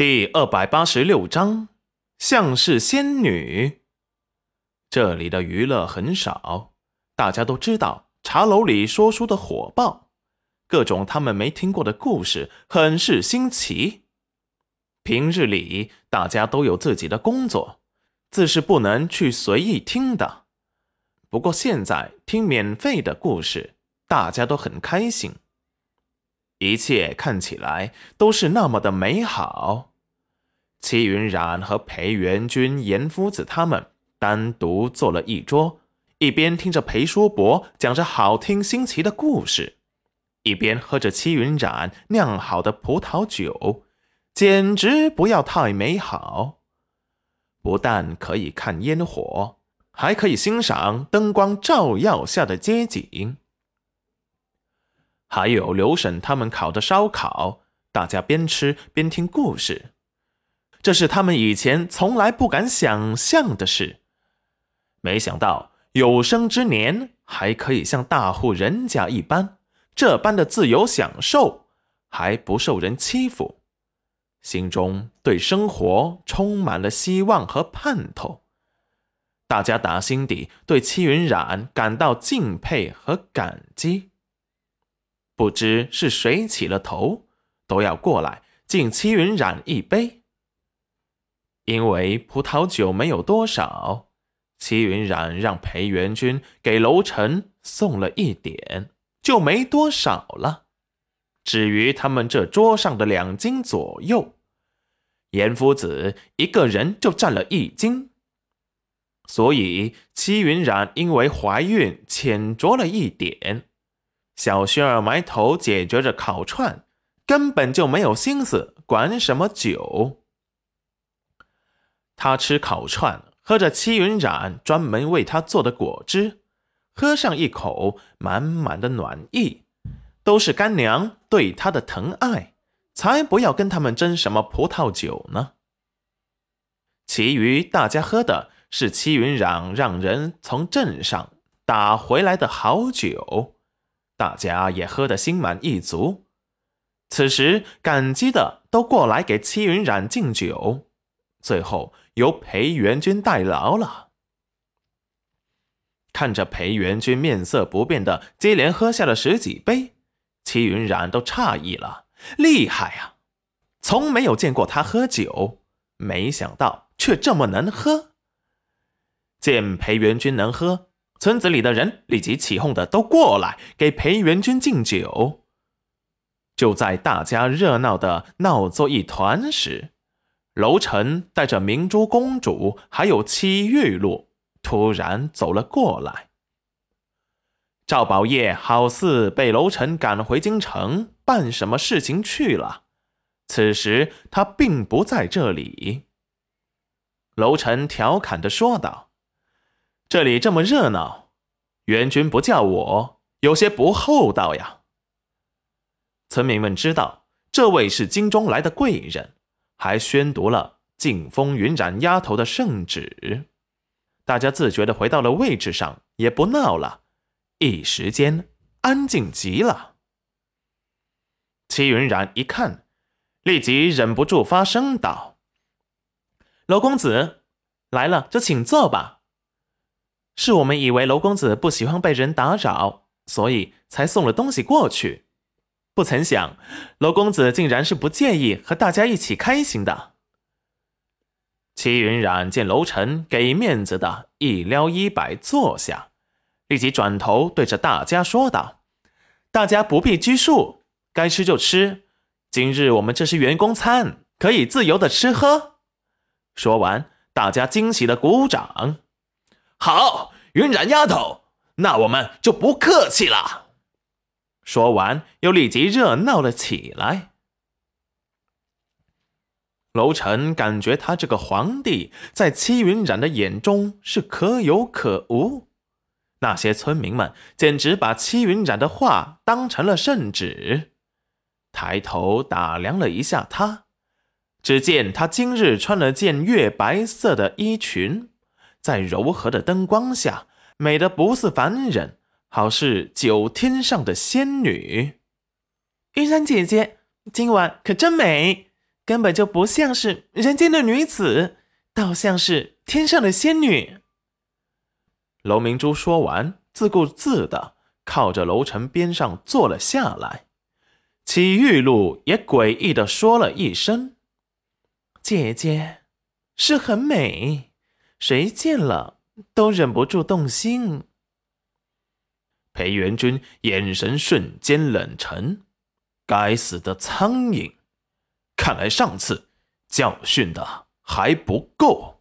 第二百八十六章，像是仙女。这里的娱乐很少，大家都知道茶楼里说书的火爆，各种他们没听过的故事，很是新奇。平日里大家都有自己的工作，自是不能去随意听的。不过现在听免费的故事，大家都很开心。一切看起来都是那么的美好。戚云染和裴元君、严夫子他们单独坐了一桌，一边听着裴叔伯讲着好听新奇的故事，一边喝着戚云染酿好的葡萄酒，简直不要太美好。不但可以看烟火，还可以欣赏灯光照耀下的街景，还有刘婶他们烤的烧烤，大家边吃边听故事。这是他们以前从来不敢想象的事，没想到有生之年还可以像大户人家一般这般的自由享受，还不受人欺负，心中对生活充满了希望和盼头。大家打心底对戚云染感到敬佩和感激。不知是谁起了头，都要过来敬戚云染一杯。因为葡萄酒没有多少，齐云染让裴元君给楼臣送了一点，就没多少了。至于他们这桌上的两斤左右，严夫子一个人就占了一斤，所以戚云染因为怀孕浅酌了一点。小轩儿埋头解决着烤串，根本就没有心思管什么酒。他吃烤串，喝着戚云染专门为他做的果汁，喝上一口，满满的暖意，都是干娘对他的疼爱，才不要跟他们争什么葡萄酒呢。其余大家喝的是戚云染让人从镇上打回来的好酒，大家也喝得心满意足。此时感激的都过来给戚云染敬酒。最后由裴元君代劳了。看着裴元君面色不变的接连喝下了十几杯，齐云染都诧异了，厉害啊！从没有见过他喝酒，没想到却这么能喝。见裴元君能喝，村子里的人立即起哄的都过来给裴元君敬酒。就在大家热闹的闹作一团时，楼臣带着明珠公主还有七玉露，突然走了过来。赵宝业好似被楼臣赶回京城办什么事情去了，此时他并不在这里。楼臣调侃的说道：“这里这么热闹，元君不叫我，有些不厚道呀。”村民们知道这位是京中来的贵人。还宣读了禁封云染丫头的圣旨，大家自觉的回到了位置上，也不闹了，一时间安静极了。齐云染一看，立即忍不住发声道：“娄公子来了，就请坐吧。是我们以为娄公子不喜欢被人打扰，所以才送了东西过去。”不曾想，娄公子竟然是不介意和大家一起开心的。齐云染见娄晨给面子的，一撩衣摆坐下，立即转头对着大家说道：“大家不必拘束，该吃就吃。今日我们这是员工餐，可以自由的吃喝。”说完，大家惊喜的鼓掌。好，云染丫头，那我们就不客气了。说完，又立即热闹了起来。楼臣感觉他这个皇帝在戚云染的眼中是可有可无，那些村民们简直把戚云染的话当成了圣旨。抬头打量了一下他，只见他今日穿了件月白色的衣裙，在柔和的灯光下，美得不似凡人。好似九天上的仙女，云山姐姐，今晚可真美，根本就不像是人间的女子，倒像是天上的仙女。楼明珠说完，自顾自的靠着楼层边上坐了下来。祁玉露也诡异的说了一声：“姐姐，是很美，谁见了都忍不住动心。”裴元君眼神瞬间冷沉，该死的苍蝇！看来上次教训的还不够。